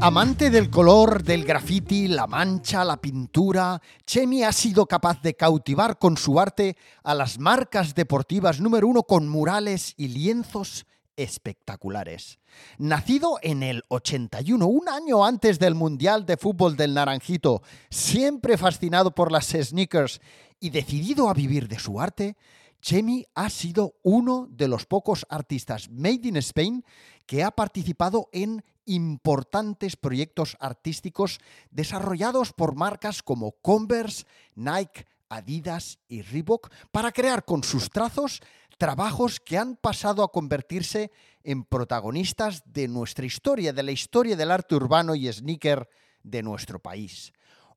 Amante del color, del graffiti, la mancha, la pintura, Chemi ha sido capaz de cautivar con su arte a las marcas deportivas número uno con murales y lienzos espectaculares. Nacido en el 81, un año antes del Mundial de Fútbol del Naranjito, siempre fascinado por las sneakers y decidido a vivir de su arte, Chemi ha sido uno de los pocos artistas made in Spain que ha participado en importantes proyectos artísticos desarrollados por marcas como Converse, Nike, Adidas y Reebok para crear con sus trazos trabajos que han pasado a convertirse en protagonistas de nuestra historia, de la historia del arte urbano y sneaker de nuestro país.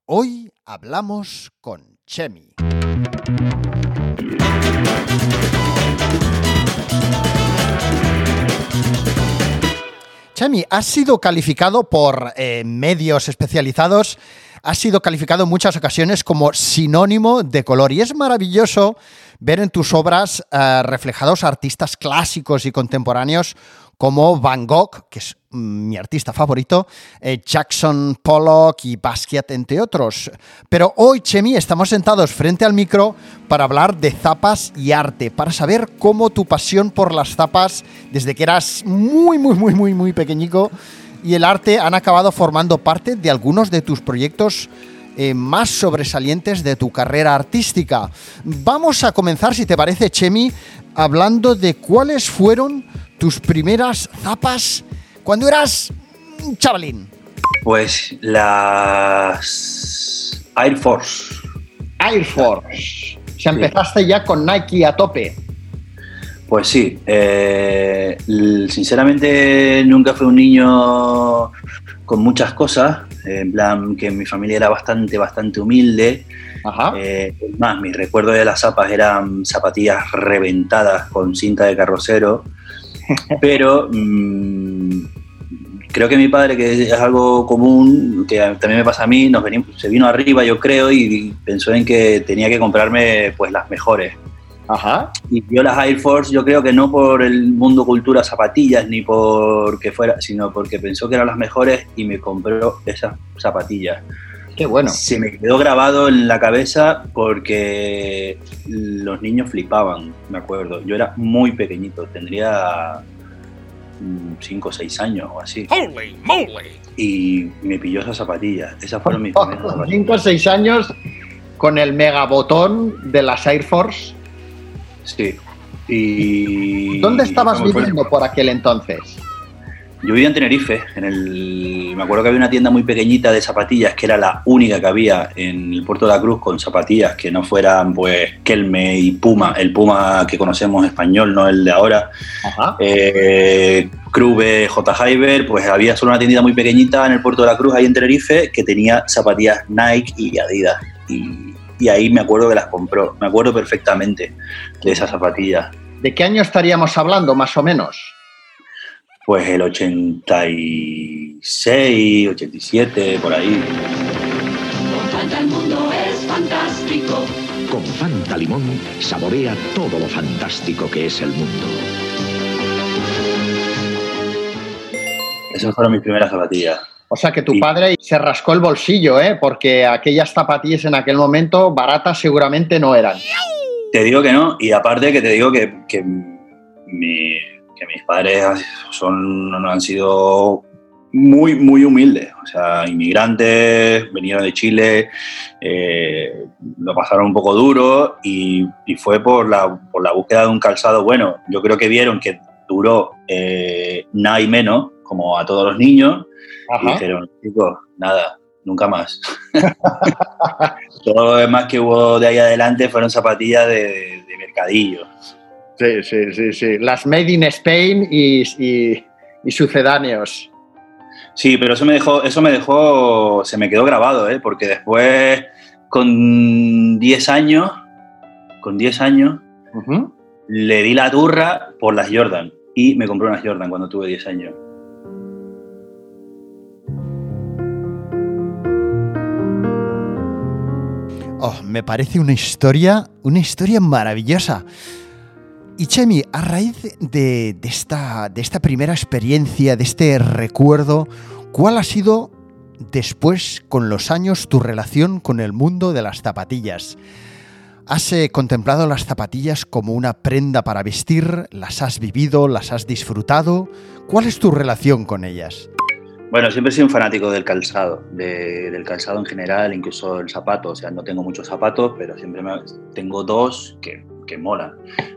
Hoy hablamos con Chemi. Chemi, has sido calificado por eh, medios especializados, has sido calificado en muchas ocasiones como sinónimo de color. Y es maravilloso ver en tus obras eh, reflejados artistas clásicos y contemporáneos como Van Gogh, que es mm, mi artista favorito, eh, Jackson Pollock y Basquiat, entre otros. Pero hoy, Chemi, estamos sentados frente al micro para hablar de zapas y arte, para saber cómo tu pasión por las zapas, desde que eras muy, muy, muy, muy, muy pequeñico, y el arte han acabado formando parte de algunos de tus proyectos eh, más sobresalientes de tu carrera artística. Vamos a comenzar, si te parece, Chemi, hablando de cuáles fueron tus primeras zapas cuando eras un chavalín? Pues las Air Force. Air Force. O sea, empezaste ya con Nike a tope. Pues sí, eh, sinceramente nunca fui un niño con muchas cosas, en plan que mi familia era bastante, bastante humilde. Ajá. Eh, más, mis recuerdos de las zapas eran zapatillas reventadas con cinta de carrocero pero mm, creo que mi padre, que es algo común, que también me pasa a mí, nos se vino arriba, yo creo, y pensó en que tenía que comprarme pues las mejores. Ajá. Y vio las Air Force, yo creo que no por el mundo cultura zapatillas, ni porque fuera, sino porque pensó que eran las mejores y me compró esas zapatillas. Qué bueno. Se me quedó grabado en la cabeza porque los niños flipaban, me acuerdo. Yo era muy pequeñito, tendría 5 o 6 años o así. ¡Holy moly! Y me pilló esa zapatilla. Esas fueron mis primeras zapatillas. 5 o 6 años con el megabotón de las Air Force. Sí. Y... ¿Dónde estabas viviendo por aquel entonces? Yo vivía en Tenerife, en el, me acuerdo que había una tienda muy pequeñita de zapatillas que era la única que había en el puerto de la Cruz con zapatillas que no fueran pues Kelme y Puma, el Puma que conocemos español, no el de ahora. Ajá. Eh, J. Hyber, pues había solo una tiendita muy pequeñita en el puerto de la Cruz, ahí en Tenerife, que tenía zapatillas Nike y Adidas. Y, y ahí me acuerdo que las compró, me acuerdo perfectamente de esas zapatillas. ¿De qué año estaríamos hablando, más o menos? Pues el 86, 87, por ahí. Con Fanta el mundo es fantástico. Con Fanta Limón saborea todo lo fantástico que es el mundo. Esas fueron mis primeras zapatillas. O sea que tu padre se rascó el bolsillo, ¿eh? Porque aquellas zapatillas en aquel momento baratas seguramente no eran. Te digo que no, y aparte que te digo que, que mi, que mis padres son, han sido muy, muy humildes, o sea, inmigrantes, vinieron de Chile, eh, lo pasaron un poco duro y, fue por la, por la, búsqueda de un calzado bueno. Yo creo que vieron que duró eh, nada y menos, como a todos los niños, y dijeron, chicos, nada, nunca más. Todo lo demás que hubo de ahí adelante fueron zapatillas de, de mercadillo. Sí, sí, sí, sí. Las Made in Spain y, y, sucedáneos. Sí, pero eso me dejó, eso me dejó, se me quedó grabado, ¿eh? porque después, con 10 años, con 10 años, le di la turra por las Jordan y me compré unas Jordan cuando tuve 10 años. Oh, me parece una historia, una historia maravillosa. Y Chemi, a raíz de, esta, primera experiencia, de este recuerdo, ¿cuál ha sido después, con los años, tu relación con el mundo de las zapatillas? ¿Has eh, contemplado las zapatillas como una prenda para vestir? ¿Las has vivido? ¿Las has disfrutado? ¿Cuál es tu relación con ellas? Bueno, siempre he sido un fanático del calzado, de- del calzado en general, incluso el zapato. O sea, no tengo muchos zapatos, pero siempre me- tengo dos que, que molan.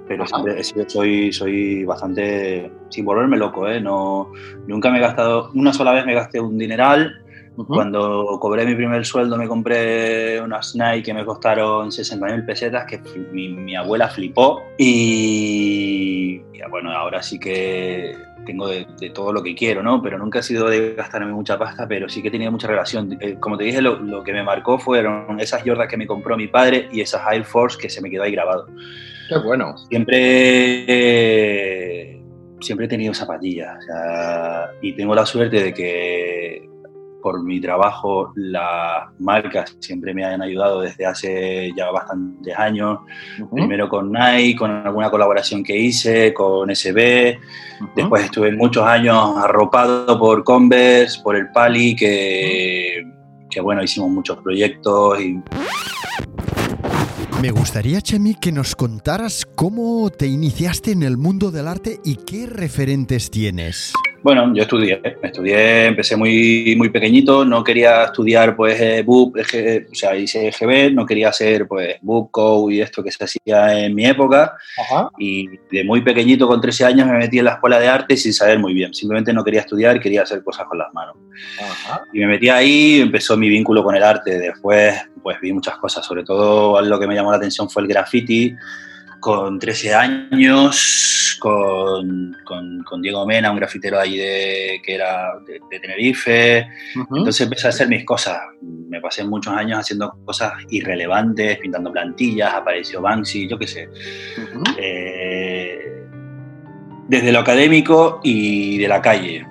Pero siempre soy, soy bastante, sin volverme loco, ¿eh? No, nunca me he gastado, una sola vez me gasté un dineral. Cuando cobré mi primer sueldo me compré unas Nike que me costaron 60.000 pesetas, que mi, mi abuela flipó. Y, bueno, ahora sí que tengo de, de todo lo que quiero, ¿no? Pero nunca he sido de gastarme mucha pasta, pero sí que he tenido mucha relación. Eh, Como te dije, lo, lo que me marcó fueron esas Jordan que me compró mi padre y esas Air Force que se me quedó ahí grabado. Qué bueno. Siempre, eh, siempre he tenido zapatillas o sea, y tengo la suerte de que por mi trabajo las marcas siempre me han ayudado desde hace ya bastantes años. Primero con Nike, con alguna colaboración que hice, con SB. Después estuve muchos años arropado por Converse, por el Pali, que, que bueno, hicimos muchos proyectos y Me gustaría, Chemi, que nos contaras cómo te iniciaste en el mundo del arte y qué referentes tienes. Bueno, yo estudié, estudié, empecé muy, muy pequeñito, no quería estudiar pues eh, BUP, EG, o sea, hice EGB, no quería hacer pues BUP, CO y esto que se hacía en mi época Ajá. y de muy pequeñito, con 13 años, me metí en la escuela de arte sin saber muy bien, simplemente no quería estudiar, quería hacer cosas con las manos. Ajá. Y me metí ahí, empezó mi vínculo con el arte, después pues vi muchas cosas, sobre todo lo que me llamó la atención fue el graffiti, con 13 años, con, con, con Diego Mena, un grafitero ahí de, que era de, de Tenerife. Entonces empecé a hacer mis cosas. Me pasé muchos años haciendo cosas irrelevantes, pintando plantillas, apareció Banksy, yo qué sé. Eh, desde lo académico y de la calle.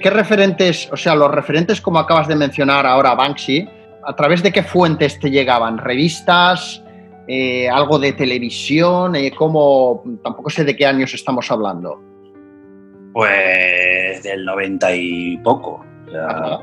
¿Qué referentes, o sea, los referentes como acabas de mencionar ahora, Banksy, a través de qué fuentes te llegaban? ¿Revistas? Eh, ¿Algo de televisión? Eh, ¿Cómo? Tampoco sé de qué años estamos hablando. Pues del 90 y poco. O sea, Ajá.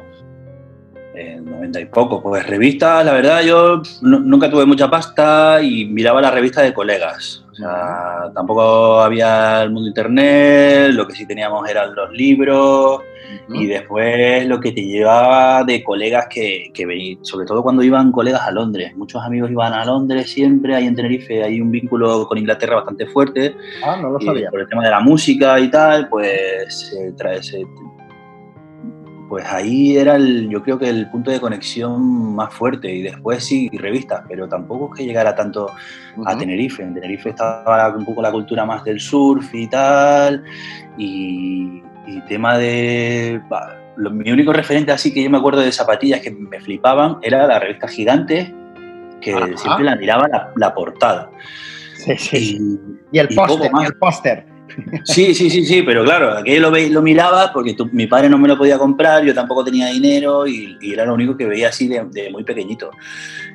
el 90 y poco. Pues revistas, la verdad, yo nu- nunca tuve mucha pasta y miraba la revista de colegas. O sea, tampoco había el mundo internet, lo que sí teníamos eran los libros y después lo que te llevaba de colegas que, que venían, sobre todo cuando iban colegas a Londres. Muchos amigos iban a Londres siempre, ahí en Tenerife hay un vínculo con Inglaterra bastante fuerte. Ah, no lo Y sabía. por el tema de la música y tal, pues se trae, se- pues ahí era el, yo creo que el punto de conexión más fuerte y después sí revistas, pero tampoco es que llegara tanto a. Tenerife. En Tenerife estaba un poco la cultura más del surf y tal, y, y tema de... bah, lo- mi único referente así que yo me acuerdo de zapatillas que me flipaban era la revista Gigante, que Ajá. siempre la miraba la, la portada. Sí, sí, sí. Y, el póster, y el póster. Sí, sí, sí, sí, pero claro, aquello lo, lo miraba porque tu- mi padre no me lo podía comprar, yo tampoco tenía dinero y, y era lo único que veía así de, de muy pequeñito.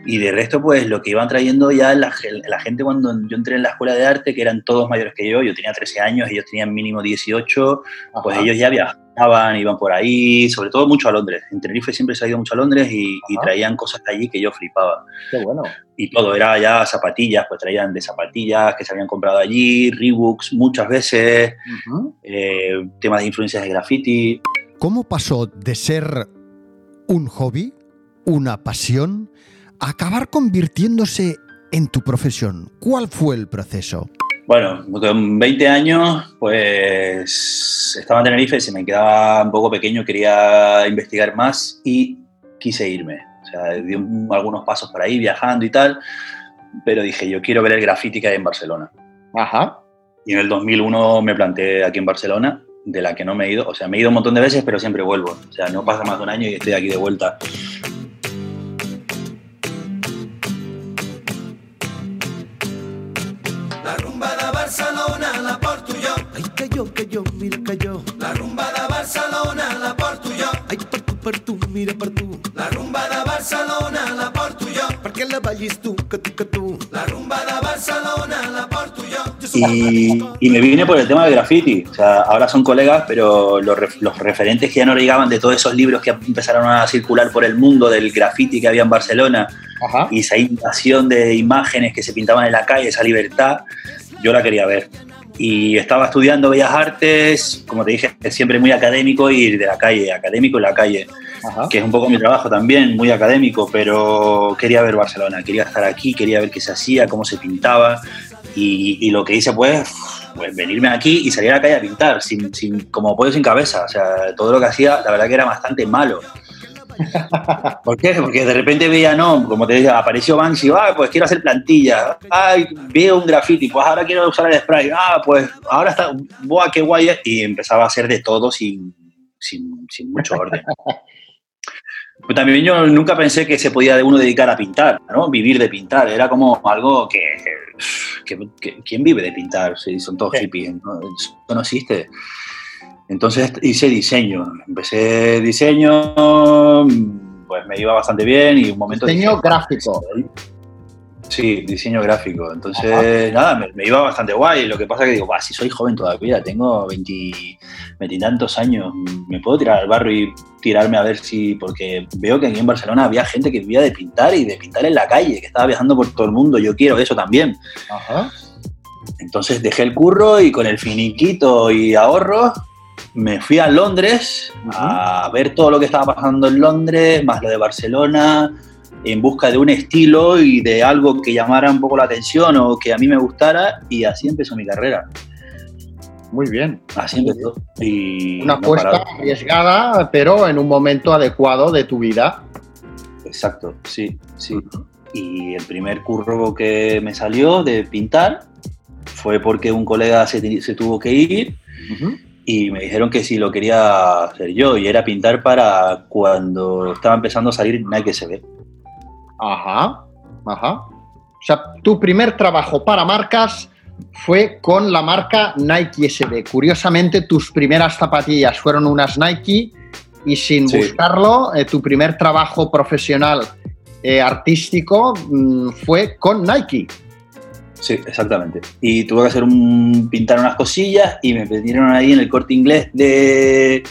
Y de resto, pues lo que iban trayendo ya la, gen- la gente cuando yo entré en la escuela de arte, que eran todos mayores que yo, yo tenía 13 años, ellos tenían mínimo 18, pues Ajá. ellos ya viajaban, iban por ahí, sobre todo mucho a Londres. En Tenerife siempre se ha ido mucho a Londres y, traían cosas de allí que yo flipaba Qué bueno. y todo, era ya zapatillas, pues traían de zapatillas que se habían comprado allí, Reeboks muchas veces, eh, temas de influencias de graffiti. ¿Cómo pasó de ser un hobby, una pasión, a acabar convirtiéndose en tu profesión? ¿Cuál fue el proceso? Bueno, con 20 años, pues estaba en Tenerife, se me quedaba un poco pequeño, quería investigar más y quise irme. O sea, di un- algunos pasos por ahí viajando y tal, pero dije, yo quiero ver el graffiti que hay en Barcelona. Ajá. Y en el 2001 me planté aquí en Barcelona, de la que no me he ido. O sea, me he ido un montón de veces, pero siempre vuelvo. O sea, no pasa más de un año y estoy aquí de vuelta. Que mira. La rumba de Barcelona la porto jo. Ai, per tu, per tu, mira per tu. La rumba de Barcelona la porto jo. Perquè la ballis tu, que tu, que tu. La rumba de Barcelona la porto jo. Jo soc Y, y me vine por el tema del graffiti. O sea, ahora son colegas, pero los, ref- los referentes que ya no llegaban de todos esos libros que empezaron a circular por el mundo del graffiti que había en Barcelona Ajá. y esa invasión de imágenes que se pintaban en la calle, esa libertad, yo la quería ver. Y estaba estudiando Bellas Artes, como te dije, siempre muy académico y de la calle, académico en la calle, Ajá. que es un poco mi trabajo también, muy académico, pero quería ver Barcelona, quería estar aquí, quería ver qué se hacía, cómo se pintaba. Y, y lo que hice pues, pues venirme aquí y salir a la calle a pintar, sin, sin, como pollo sin cabeza. O sea, todo lo que hacía, la verdad que era bastante malo. ¿Por qué? Porque de repente veía, no, como te decía, apareció Banksy, ah, pues quiero hacer plantillas, ay, veo un graffiti, pues ahora quiero usar el spray, ah, pues ahora está, buah, qué guay es", y empezaba a hacer de todo sin, sin, sin mucho orden. Pues también yo nunca pensé que se podía uno dedicar a pintar, ¿no? Vivir de pintar, era como algo que, que- que- ¿quién vive de pintar? Si son todos Sí. hippies, ¿no? Eso no existe. Entonces hice diseño, empecé diseño, pues me iba bastante bien y un momento... Diseño dije, gráfico. Sí, diseño gráfico. Entonces, nada, me, me iba bastante guay. Lo que pasa que digo, "Buah, si soy joven todavía, tengo 20 veintitantos años, me puedo tirar al barro y tirarme a ver si... Porque veo que aquí en Barcelona había gente que vivía de pintar y de pintar en la calle, que estaba viajando por todo el mundo. Yo quiero eso también. Ajá. Entonces dejé el curro y con el finiquito y ahorros me fui a Londres a ver todo lo que estaba pasando en Londres, más lo de Barcelona, en busca de un estilo y de algo que llamara un poco la atención o que a mí me gustara y así empezó mi carrera. Muy bien. Así empezó. Y Una no apuesta parado. arriesgada, pero en un momento adecuado de tu vida. Exacto, sí, sí. Y el primer curro que me salió de pintar fue porque un colega se, se tuvo que ir Ujú. Y me dijeron que si lo quería hacer yo y era pintar para cuando estaba empezando a salir Nike SB. Ajá, ajá. O sea, tu primer trabajo para marcas fue con la marca Nike SB. Curiosamente, tus primeras zapatillas fueron unas Nike y sin Sí. buscarlo, eh, tu primer trabajo profesional eh, artístico mm, fue con Nike. Sí, exactamente. Y tuve que hacer un pintar unas cosillas y me metieron ahí en el corte inglés de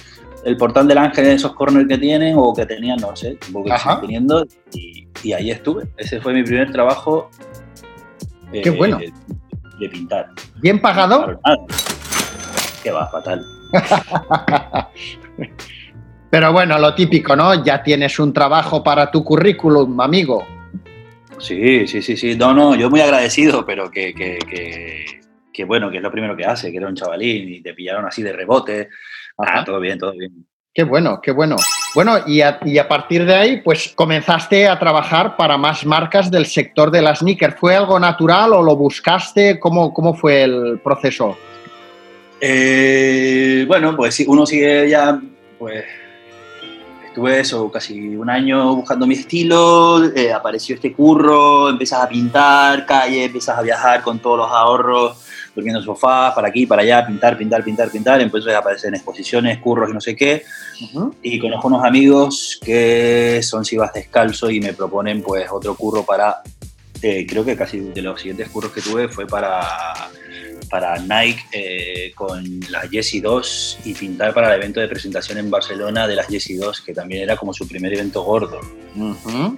el portal del ángel, esos corners que tienen o que tenían, no sé, porque siguen teniendo y, y ahí estuve. Ese fue mi primer trabajo. eh, Qué bueno. De, de pintar. ¿Bien pagado? Nada. Que va, fatal. Pero bueno, lo típico, ¿no? Ya tienes un trabajo para tu currículum, amigo. Sí, sí, sí, sí. No, no, yo muy agradecido, pero que, que, que, que bueno, que es lo primero que hace, que era un chavalín y te pillaron así de rebote. Ah, todo bien, todo bien. Qué bueno, qué bueno. Bueno, y a, y a partir de ahí, pues comenzaste a trabajar para más marcas del sector de las sneakers. ¿Fue algo natural o lo buscaste? ¿Cómo, cómo fue el proceso? Eh, bueno, pues uno sigue ya, pues estuve eso, casi un año buscando mi estilo, eh, apareció este curro, empiezas a pintar calle, empiezas a viajar con todos los ahorros, durmiendo en sofá, para aquí, para allá, pintar, pintar, pintar, pintar, empiezas a aparecer en exposiciones, curros y no sé qué, y conozco unos amigos que son Sivas Descalzo y me proponen pues otro curro para, eh, creo que casi de los siguientes curros que tuve fue para, para Nike eh, con las Jessie 2 y pintar para el evento de presentación en Barcelona de las Jessie 2, que también era como su primer evento gordo.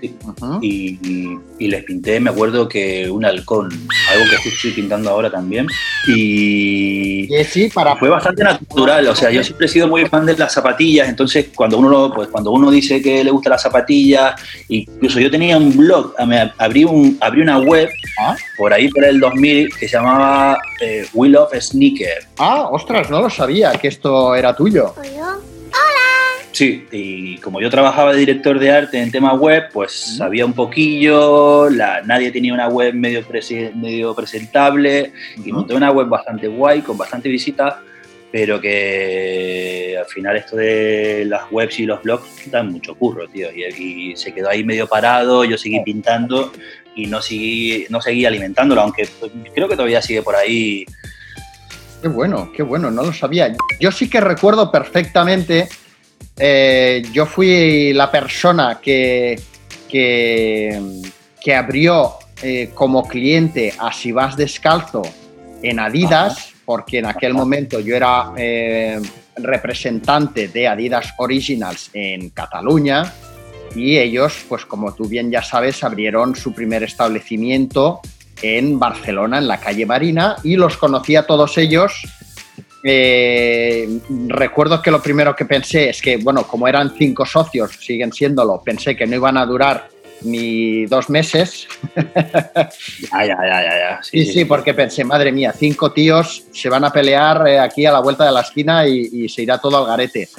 Sí. Y, y- y les pinté, me acuerdo que un halcón, algo que justo estoy pintando ahora también. Y, para... fue bastante natural, o sea, yo siempre he sido muy fan de las zapatillas, entonces cuando uno, pues, cuando uno dice que le gustan las zapatillas, incluso yo tenía un blog, me abrí, un, abrí una web Ah. Por ahí por el 2000 que se llamaba eh, We Love Sneaker. Ah, ostras, no lo sabía que esto era tuyo. Sí, y como yo trabajaba de director de arte en tema web, pues sabía un poquillo, la, nadie tenía una web medio, prese- medio presentable, y monté una web bastante guay, con bastante visitas, pero que al final esto de las webs y los blogs dan mucho curro, tío. Y, y se quedó ahí medio parado, yo seguí pintando y no seguí, no seguí alimentándolo, aunque pues, creo que todavía sigue por ahí. Qué bueno, qué bueno, no lo sabía. Yo sí que recuerdo perfectamente, eh, yo fui la persona que, que, que abrió eh, como cliente a Si vas descalzo en Adidas, porque en aquel momento yo era eh, representante de Adidas Originals en Cataluña y ellos, pues como tú bien ya sabes, abrieron su primer establecimiento en Barcelona, en la calle Marina, y los conocí a todos ellos. Eh, recuerdo que lo primero que pensé es que, bueno, como eran cinco socios, siguen siéndolo, pensé que no iban a durar ni dos meses. Ya, ya, ya, ya. Sí, sí, porque pensé, madre mía, cinco tíos se van a pelear eh, aquí a la vuelta de la esquina y, y se irá todo al garete.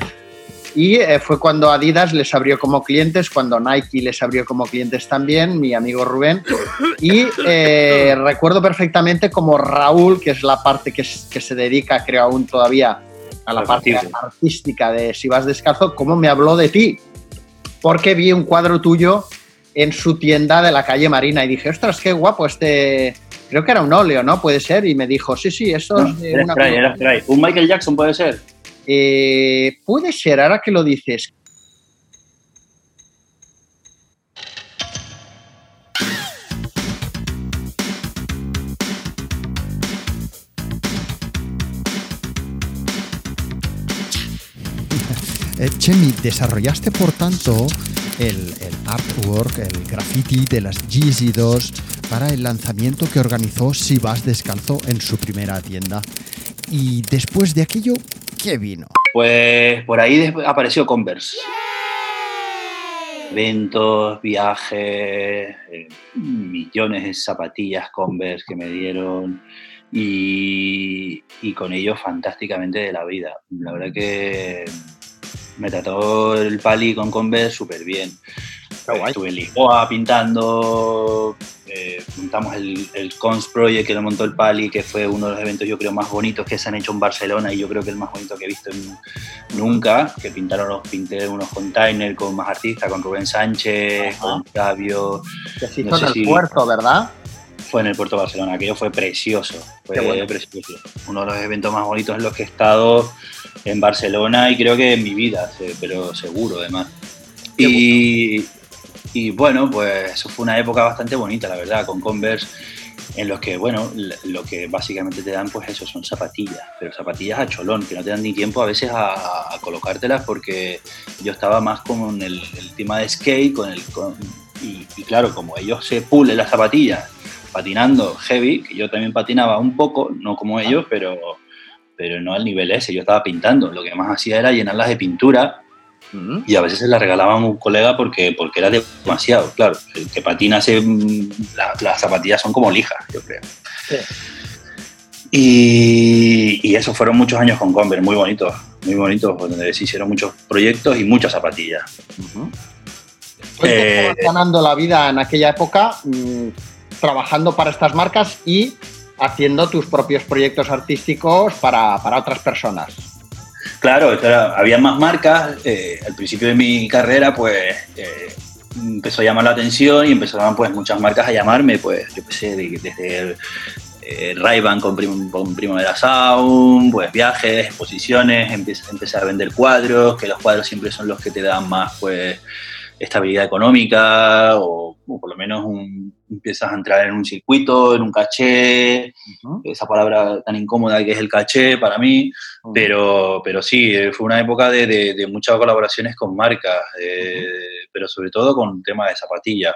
Y eh, fue cuando Adidas les abrió como clientes, cuando Nike les abrió como clientes también, mi amigo Rubén. Y eh, recuerdo perfectamente como Raúl, que es la parte que, se dedica, creo aún todavía, a la parte artística de Si vas descalzo, cómo me habló de ti. Porque vi un cuadro tuyo en su tienda de la calle Marina y dije, ostras, qué guapo este... Creo que era un óleo, ¿no? Puede ser. Y me dijo, sí, sí, eso No, es de era una... spray, era spray. Un Michael Jackson puede ser. Eh, puede ser, ahora que lo dices. Eh, Chemi, desarrollaste por tanto el, artwork, el graffiti de las Yeezy 2 para el lanzamiento que organizó Si Vas Descalzo en su primera tienda. Y después de aquello, ¿qué vino? Pues por ahí apareció Converse. Eventos, viajes, eh, millones de zapatillas Converse que me dieron y, y con ello fantásticamente de la vida. La verdad que me trató el Pali con Converse súper bien. Guay. Estuve en Lisboa pintando, eh, montamos el, el Cons Project que lo montó el Pali, que fue uno de los eventos yo creo más bonitos que se han hecho en Barcelona y yo creo que el más bonito que he visto en- nunca, que pintaron los pinté unos containers con más artistas, con Rubén Sánchez, Ajá. con Fabio, Que se No hizo sé en el si- puerto, ¿verdad? fue en el puerto de Barcelona, aquello fue precioso, fue bueno. precioso. Uno de los eventos más bonitos en los que he estado en Barcelona y creo que en mi vida, pero seguro además. Y, y bueno, pues eso fue una época bastante bonita, la verdad, con Converse, en los que, bueno, lo que básicamente te dan, pues eso, son zapatillas, pero zapatillas a cholón, que no te dan ni tiempo a veces a, a colocártelas porque yo estaba más con el, el tema de skate, con el... con- y, y claro, como ellos se pulen las zapatillas patinando heavy, que yo también patinaba un poco, no como ellos, pero, pero no al nivel ese, yo estaba pintando, lo que más hacía era llenarlas de pintura Y a veces se las regalaban a un colega porque, porque era demasiado, claro, el que patina se, la- las zapatillas son como lijas, yo creo. Sí. Y, y eso fueron muchos años con Converse, muy bonitos, muy bonitos, donde se hicieron muchos proyectos y muchas zapatillas. Eh, estabas ganando la vida en aquella época mm, trabajando para estas marcas y haciendo tus propios proyectos artísticos para, para otras personas. Claro, había más marcas. eh, al principio de mi carrera, pues eh, empezó a llamar la atención y empezaron pues muchas marcas a llamarme, pues yo sé, de- desde eh, Ray-Ban con, prim- con Primavera Sound, pues viajes, exposiciones, empecé, empecé a vender cuadros, que los cuadros siempre son los que te dan más pues estabilidad económica o, o por lo menos un- empiezas a entrar en un circuito, en un caché, esa palabra tan incómoda que es el caché para mí, pero, pero sí, eh, fue una época de, de- de muchas colaboraciones con marcas, eh, pero sobre todo con temas de zapatillas.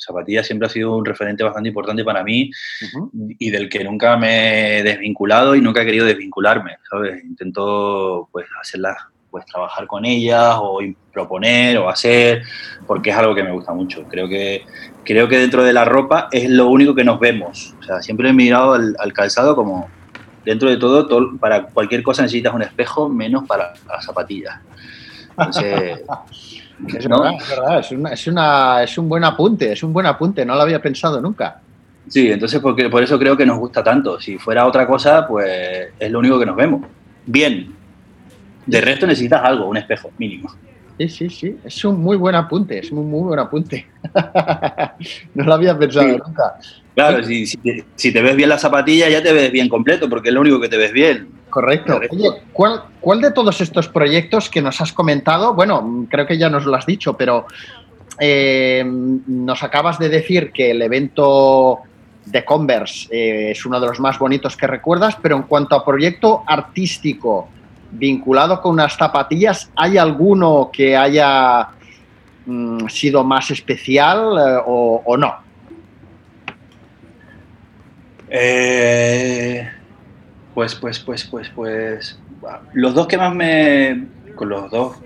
Zapatillas siempre ha sido un referente bastante importante para mí y del que nunca me he desvinculado y nunca he querido desvincularme, ¿sabes? Intento pues hacerlas, pues trabajar con ellas o proponer o hacer, porque es algo que me gusta mucho. Creo que, creo que dentro de la ropa es lo único que nos vemos. O sea, siempre he mirado al, al calzado como, dentro de todo, todo- para cualquier cosa necesitas un espejo, menos para las zapatillas. Entonces, Es ¿no? verdad, es verdad, es, una- es una- es un buen apunte, es un buen apunte, no lo había pensado nunca. Sí, entonces porque, por eso creo que nos gusta tanto. Si fuera otra cosa, pues es lo único que nos vemos. bien. De resto necesitas algo, un espejo mínimo. Sí, sí, sí. Es un muy buen apunte, es un muy buen apunte. no lo había pensado Sí. nunca. Claro, si, si te, si te ves bien la zapatilla ya te ves bien completo, porque es lo único que te ves bien. Correcto. Oye, ¿cuál, ¿cuál de todos estos proyectos que nos has comentado, bueno, creo que ya nos lo has dicho, pero eh, nos acabas de decir que el evento de Converse eh, es uno de los más bonitos que recuerdas, pero en cuanto a proyecto artístico vinculado con unas zapatillas, ¿hay alguno que haya mm, sido más especial eh, o, no? Eh, pues, pues, pues, pues, pues. Los dos que más me. Con los dos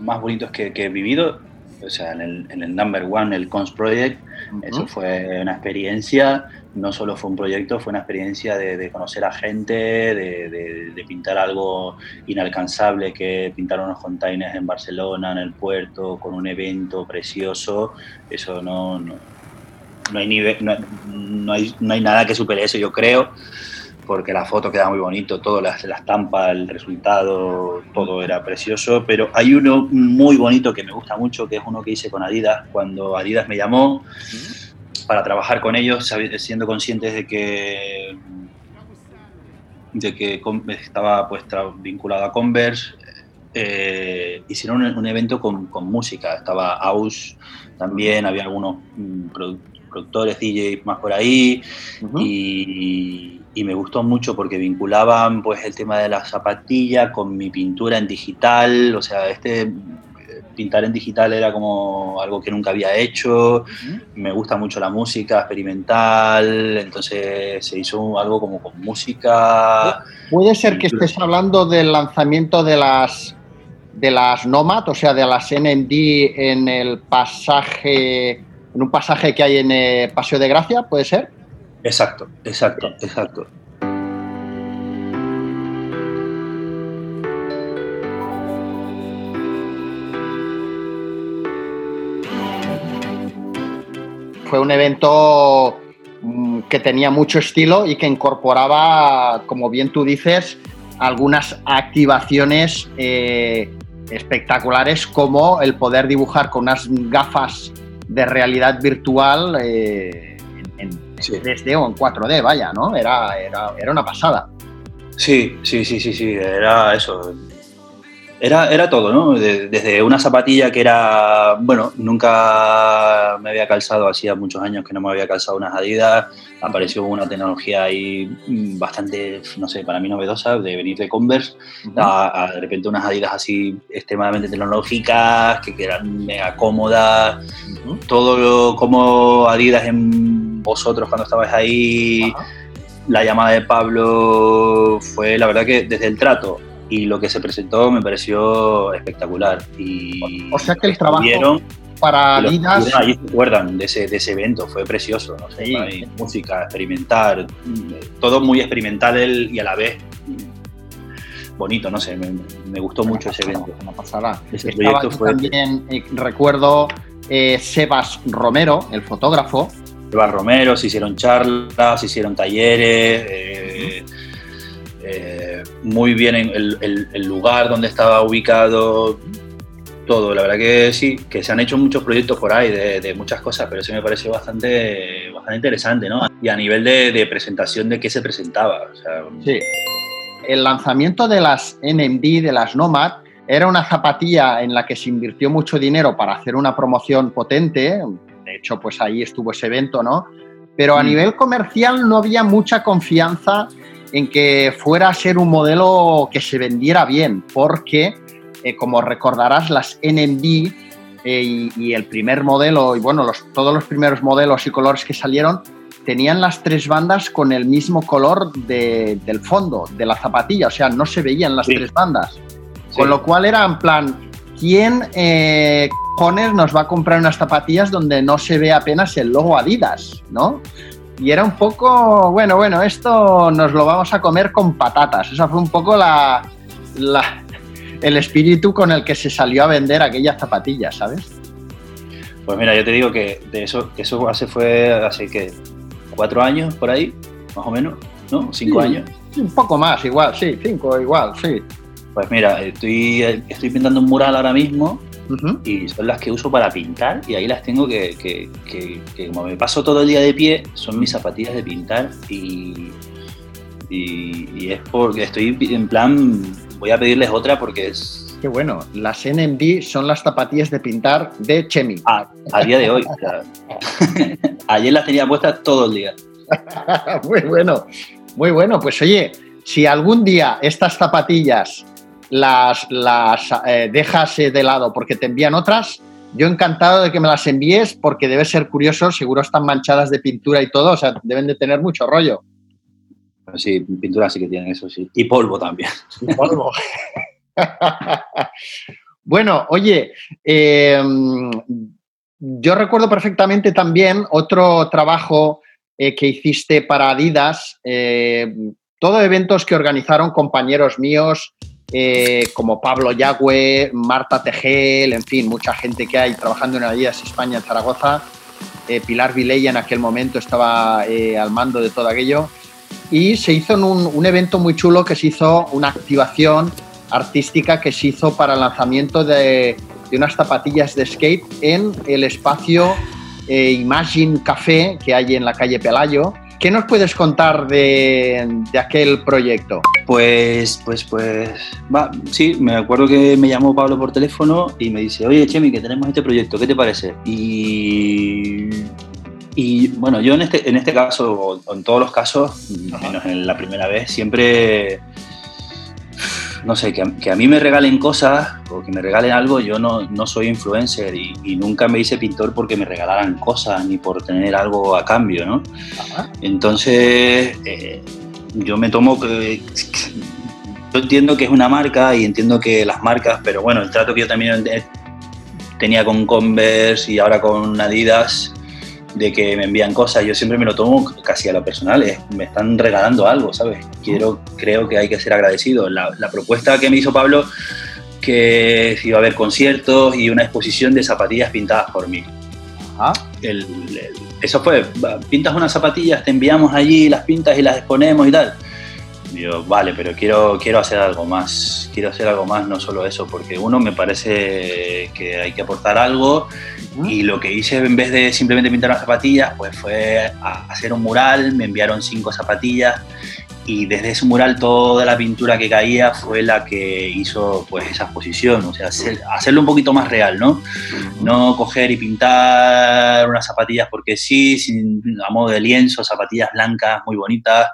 más bonitos que he vivido, o sea, en el, en el Number One, el Cons Project, eso Ujú. fue una experiencia, no solo fue un proyecto, fue una experiencia de, de conocer a gente, de, de- de pintar algo inalcanzable, que pintar unos containers en Barcelona, en el puerto, con un evento precioso, eso no, no, no hay, nivel, no, no hay, no hay nada que supere eso, yo creo, porque la foto queda muy bonito, todo, la, la estampa, el resultado, todo era precioso, pero hay uno muy bonito que me gusta mucho, que es uno que hice con Adidas, cuando Adidas me llamó para trabajar con ellos, siendo conscientes de que de que estaba pues vinculado a Converse, eh, hicieron un, un evento con, con música, estaba Aus también, había algunos mm, produ- productores, DJs más por ahí, Ujú. y, y me gustó mucho porque vinculaban pues el tema de la zapatilla con mi pintura en digital, o sea, este eh, pintar en digital era como algo que nunca había hecho, me gusta mucho la música experimental, entonces se hizo algo como con música. Puede ser que estés hablando del lanzamiento de las de las Nomad, o sea, de las NMD en el pasaje, en un pasaje que hay en eh, Paseo de Gracia, ¿puede ser? Exacto, exacto, exacto. Fue un evento mm, que tenía mucho estilo y que incorporaba, como bien tú dices, algunas activaciones eh, espectaculares como el poder dibujar con unas gafas de realidad virtual eh, Sí. 3D o en 4D, vaya, ¿no? Era, era, era una pasada. Sí, sí, sí, sí, sí, era eso. Era, era todo, ¿no? De- desde una zapatilla que era, bueno, nunca me había calzado, hacía muchos años que no me había calzado unas Adidas, apareció una tecnología ahí bastante, no sé, para mí novedosa, de venir de Converse, a, a de repente unas Adidas así extremadamente tecnológicas, que, que eran mega cómodas, todo lo, como Adidas en vosotros cuando estabais ahí, Ajá. la llamada de Pablo fue la verdad que desde el trato y lo que se presentó me pareció espectacular. Y O sea que el trabajo Para Adidas, allí se acuerdan de ese, de ese evento, fue precioso. ¿no? Sí. música, experimentar, mm, todo muy experimental y a la vez mm, bonito, no sé, me, me gustó mucho ese evento. Una pasada. Ese Estaba proyecto aquí fue también, eh, recuerdo, eh, Sebas Romero, el fotógrafo. Romero, se hicieron charlas, se hicieron talleres, eh, eh, muy bien en el, lugar donde estaba ubicado, todo. La verdad que sí, que se han hecho muchos proyectos por ahí de, muchas cosas, pero eso me pareció bastante, bastante interesante, ¿no? Y a nivel de, presentación de qué se presentaba. Sí. El lanzamiento de las NMD, de las Nomad, era una zapatilla en la que se invirtió mucho dinero para hacer una promoción potente. Hecho, pues ahí estuvo ese evento, ¿no? Pero a Mm. nivel comercial no había mucha confianza en que fuera a ser un modelo que se vendiera bien, porque, eh, como recordarás, las NMD eh, y, y el primer modelo, y bueno, los, todos los primeros modelos y colores que salieron, tenían las tres bandas con el mismo color de- del fondo, de la zapatilla, o sea, no se veían las Sí. tres bandas. sí. Con lo cual era en plan, ¿quién eh, cojones nos va a comprar unas zapatillas donde no se ve apenas el logo Adidas, ¿no? Y era un poco, bueno, bueno, esto nos lo vamos a comer con patatas. Esa fue un poco la, la- el espíritu con el que se salió a vender aquellas zapatillas, ¿sabes? Pues mira, yo te digo que de eso, eso hace fue hace que cuatro años por ahí, más o menos, ¿no? Cinco Sí. años. Un poco más, igual, sí, cinco, igual, sí. Pues mira, estoy, estoy pintando un mural ahora mismo Y son las que uso para pintar y ahí las tengo que, que- que- que como me paso todo el día de pie, son mis zapatillas de pintar y, y, y es porque estoy en plan, voy a pedirles otra porque es Qué bueno. Las NMD son las zapatillas de pintar de Chemi. a, a día de hoy. ayer las tenía puestas todo el día. muy bueno, muy bueno. Pues oye, si algún día estas zapatillas las, las eh, dejas eh, de lado porque te envían otras, yo encantado de que me las envíes porque debe ser curioso, seguro están manchadas de pintura y todo, o sea, deben de tener mucho rollo. Sí, pintura sí que tienen eso, sí. Y polvo también. Y polvo. bueno, oye, eh, yo recuerdo perfectamente también otro trabajo eh, que hiciste para Adidas, eh, todo eventos que organizaron compañeros míos eh, como Pablo Yagüe, Marta Tegel, en fin, mucha gente que hay trabajando en Adidas España, en Zaragoza. Eh, Pilar Vilella en aquel momento estaba eh, al mando de todo aquello. Y se hizo un, evento muy chulo que se hizo una activación artística que se hizo para el lanzamiento de, unas zapatillas de skate en el espacio Imagine Café que hay en la calle Pelayo. ¿Qué nos puedes contar de, aquel proyecto? Pues, pues, pues, sí, me acuerdo que me llamó Pablo por teléfono y me dice, oye, Chemi, que tenemos este proyecto, ¿qué te parece? Y, y bueno, yo en este, en este caso, o en todos los casos, menos en la primera vez, siempre, no sé, que, a- que a mí me regalen cosas o que me regalen algo, yo no, no soy influencer y, y nunca me hice pintor porque me regalaran cosas ni por tener algo a cambio, ¿no? Entonces, eh, yo me tomo. Yo entiendo que es una marca y entiendo que las marcas, pero bueno, el trato que yo también tenía con Converse y ahora con Adidas, de que me envían cosas, yo siempre me lo tomo casi a lo personal, es- me están regalando algo, ¿sabes? Quiero, creo que hay que ser agradecido. La, la propuesta que me hizo Pablo, que iba a haber conciertos y una exposición de zapatillas pintadas por mí Ajá. el- el- eso fue, pintas unas zapatillas, te enviamos allí, las pintas y las exponemos y tal. Yo, vale, pero quiero, quiero hacer algo más, quiero hacer algo más, no solo eso, porque uno me parece que hay que aportar algo y lo que hice en vez de simplemente pintar unas zapatillas, pues fue a- hacer un mural, me enviaron cinco zapatillas y desde ese mural toda la pintura que caía fue la que hizo pues esa exposición, o sea, hacer- hacerlo un poquito más real, ¿no? No coger y pintar unas zapatillas porque sí, sin, a modo de lienzo, zapatillas blancas muy bonitas,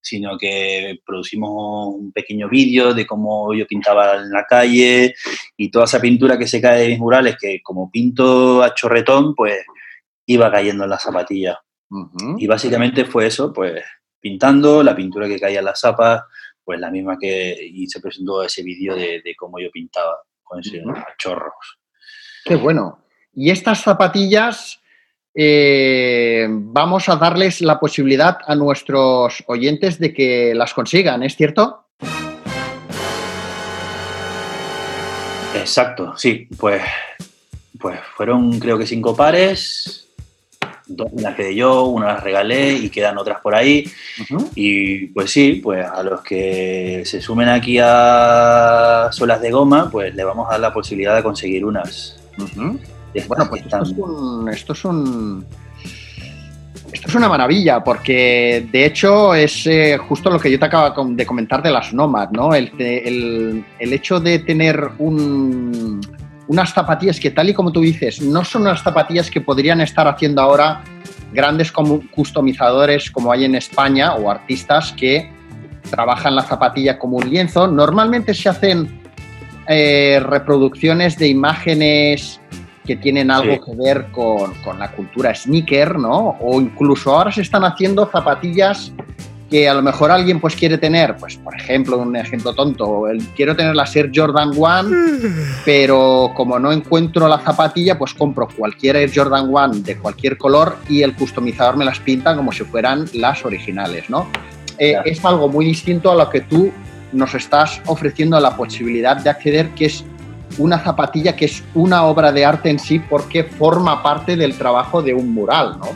sino que producimos un pequeño vídeo de cómo yo pintaba en la calle y toda esa pintura que se cae de mis murales, que como pinto a chorretón, pues iba cayendo en las zapatillas. Y básicamente fue eso, pues pintando, la pintura que caía en las zapas, pues la misma que y se presentó ese vídeo de, de cómo yo pintaba con ese a chorros. Qué bueno. Y estas zapatillas, eh, vamos a darles la posibilidad a nuestros oyentes de que las consigan, ¿es cierto? Exacto, sí, pues, pues fueron creo que cinco pares, dos me las quedé yo, una las regalé y quedan otras por ahí. Y pues sí, pues a los que se sumen aquí a suelas de goma, pues le vamos a dar la posibilidad de conseguir unas. Bueno, pues esto es un. Esto es un. Esto es una maravilla, porque de hecho es eh, justo lo que yo te acabo de comentar de las Nomad, ¿no? El, el- el hecho de tener un- unas zapatillas que, tal y como tú dices, no son unas zapatillas que podrían estar haciendo ahora grandes customizadores como hay en España o artistas que trabajan la zapatilla como un lienzo. Normalmente se hacen eh, reproducciones de imágenes que tienen algo Sí. que ver con, con la cultura sneaker, ¿no? O incluso ahora se están haciendo zapatillas que a lo mejor alguien pues quiere tener, pues por ejemplo, un ejemplo tonto, el, quiero tener la Air Jordan One, pero como no encuentro la zapatilla, pues compro cualquier Air Jordan One de cualquier color y el customizador me las pinta como si fueran las originales, ¿no? Eh. Es algo muy distinto a lo que tú nos estás ofreciendo la posibilidad de acceder, que es una zapatilla que es una obra de arte en sí porque forma parte del trabajo de un mural, ¿no?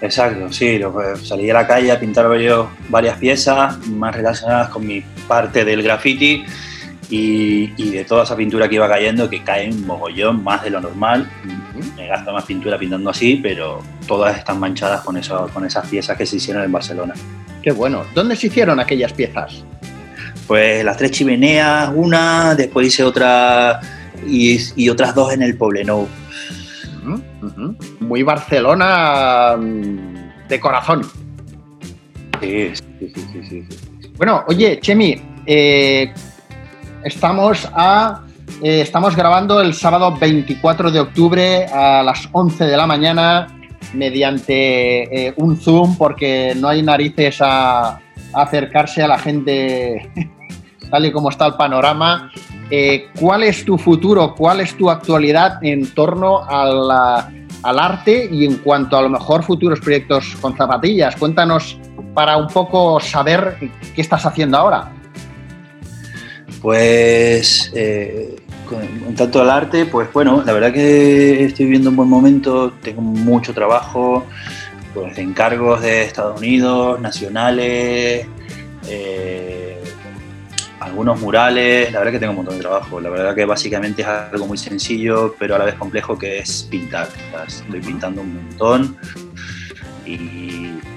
Exacto, sí, lo- pues, salí a la calle a pintar varios- varias piezas más relacionadas con mi parte del graffiti y, y de toda esa pintura que iba cayendo, que cae un mogollón más de lo normal. Me gasto más pintura pintando así, pero todas están manchadas con, eso, con esas piezas que se hicieron en Barcelona. Qué bueno. ¿Dónde se hicieron aquellas piezas? Pues las tres chimeneas, una, después hice otra y, y otras dos en el Poblenou. Muy Barcelona mm, de corazón. Sí, sí, sí, sí, sí, sí. Bueno, oye, Chemi, eh, estamos a. eh, estamos grabando el sábado 24 de octubre a las 11 de la mañana mediante eh, un Zoom porque no hay narices a acercarse a la gente tal y como está el panorama. Eh, ¿Cuál es tu futuro? ¿Cuál es tu actualidad en torno al arte y en cuanto a lo mejor futuros proyectos con zapatillas? Cuéntanos para un poco saber qué estás haciendo ahora. Pues eh, en tanto al arte, pues bueno, la verdad que estoy viviendo un buen momento, tengo mucho trabajo, pues de encargos de Estados Unidos, nacionales, eh, algunos murales, la verdad que tengo un montón de trabajo, la verdad que básicamente es algo muy sencillo, pero a la vez complejo que es pintar, estoy pintando un montón y,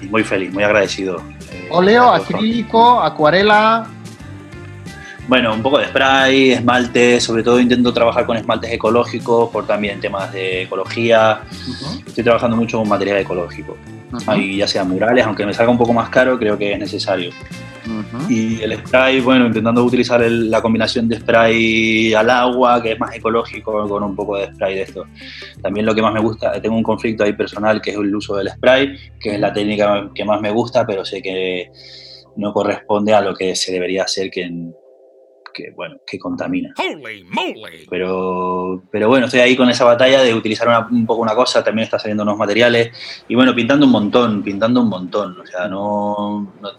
y muy feliz, muy agradecido. eh, Óleo, todos. acrílico, acuarela. Bueno, un poco de spray, esmalte, sobre todo intento trabajar con esmaltes ecológicos por también temas de ecología. Estoy trabajando mucho con material ecológico. Ahí ya sea murales, aunque me salga un poco más caro, creo que es necesario. Y el spray, bueno, intentando utilizar el- la combinación de spray al agua, que es más ecológico, con un poco de spray de esto. También lo que más me gusta, tengo un conflicto ahí personal, que es el uso del spray, que es la técnica que más me gusta, pero sé que no corresponde a lo que se debería hacer, que, que bueno, que contamina. Holy moly! Pero, pero bueno, estoy ahí con esa batalla de utilizar una- un poco una cosa, también está saliendo unos materiales y bueno, pintando un montón, pintando un montón, o sea, no... no-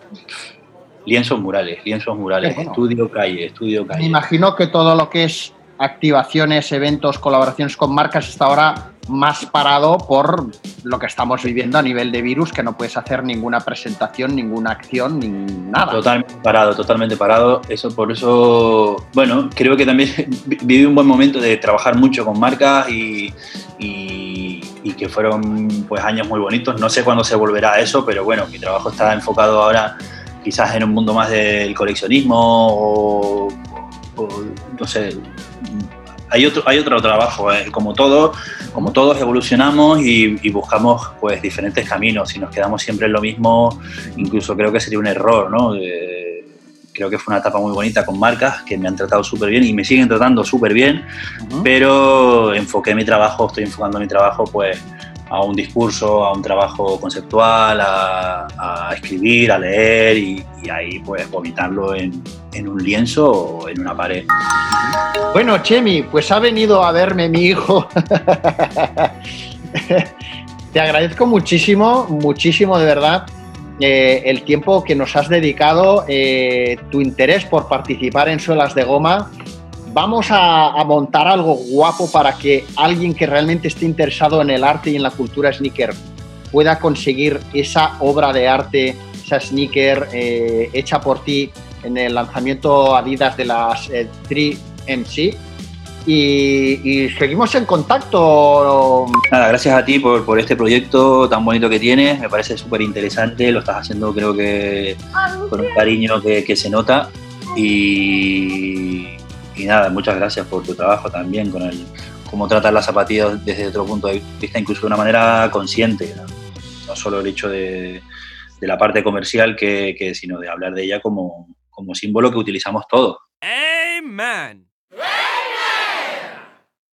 lienzos murales, lienzos murales, bueno. estudio calle, estudio Me calle. imagino que todo lo que es activaciones, eventos, colaboraciones con marcas está ahora más parado por lo que estamos viviendo a nivel de virus, que no puedes hacer ninguna presentación, ninguna acción, ni nada. Totalmente parado, totalmente parado. Eso por eso, bueno, creo que también vi- viví un buen momento de trabajar mucho con marcas y, y- que fueron pues años muy bonitos. No sé cuándo se volverá a eso, pero bueno, mi trabajo está enfocado ahora quizás en un mundo más del coleccionismo o, no sé. Hay otro, hay otro trabajo, eh, como todo, como todos evolucionamos y, y buscamos pues diferentes caminos. Si nos quedamos siempre en lo mismo, incluso creo que sería un error, ¿no? Eh, creo que fue una etapa muy bonita con marcas que me han tratado súper bien y me siguen tratando súper bien, pero enfoqué mi trabajo, estoy enfocando mi trabajo pues a un discurso, a un trabajo conceptual, a, escribir, a leer y, ahí pues vomitarlo en, en un lienzo o en una pared. Bueno, Chemi, pues ha venido a verme mi hijo. Te agradezco muchísimo, muchísimo de verdad eh, el tiempo que nos has dedicado, eh, tu interés por participar en Suelas de Goma. Vamos a, a montar algo guapo para que alguien que realmente esté interesado en el arte y en la cultura sneaker pueda conseguir esa obra de arte, esa sneaker eh, hecha por ti en el lanzamiento Adidas de las eh, 3MC. Y, y seguimos en contacto. Nada, gracias a ti por, por este proyecto tan bonito que tienes, me parece súper interesante, lo estás haciendo creo que con un cariño que, que se nota y, y nada, muchas gracias por tu trabajo también con el cómo tratar las zapatillas desde otro punto de vista, incluso de una manera consciente, no, solo el hecho de, de la parte comercial, que, que- sino de hablar de ella como, como símbolo que utilizamos todos. Amen.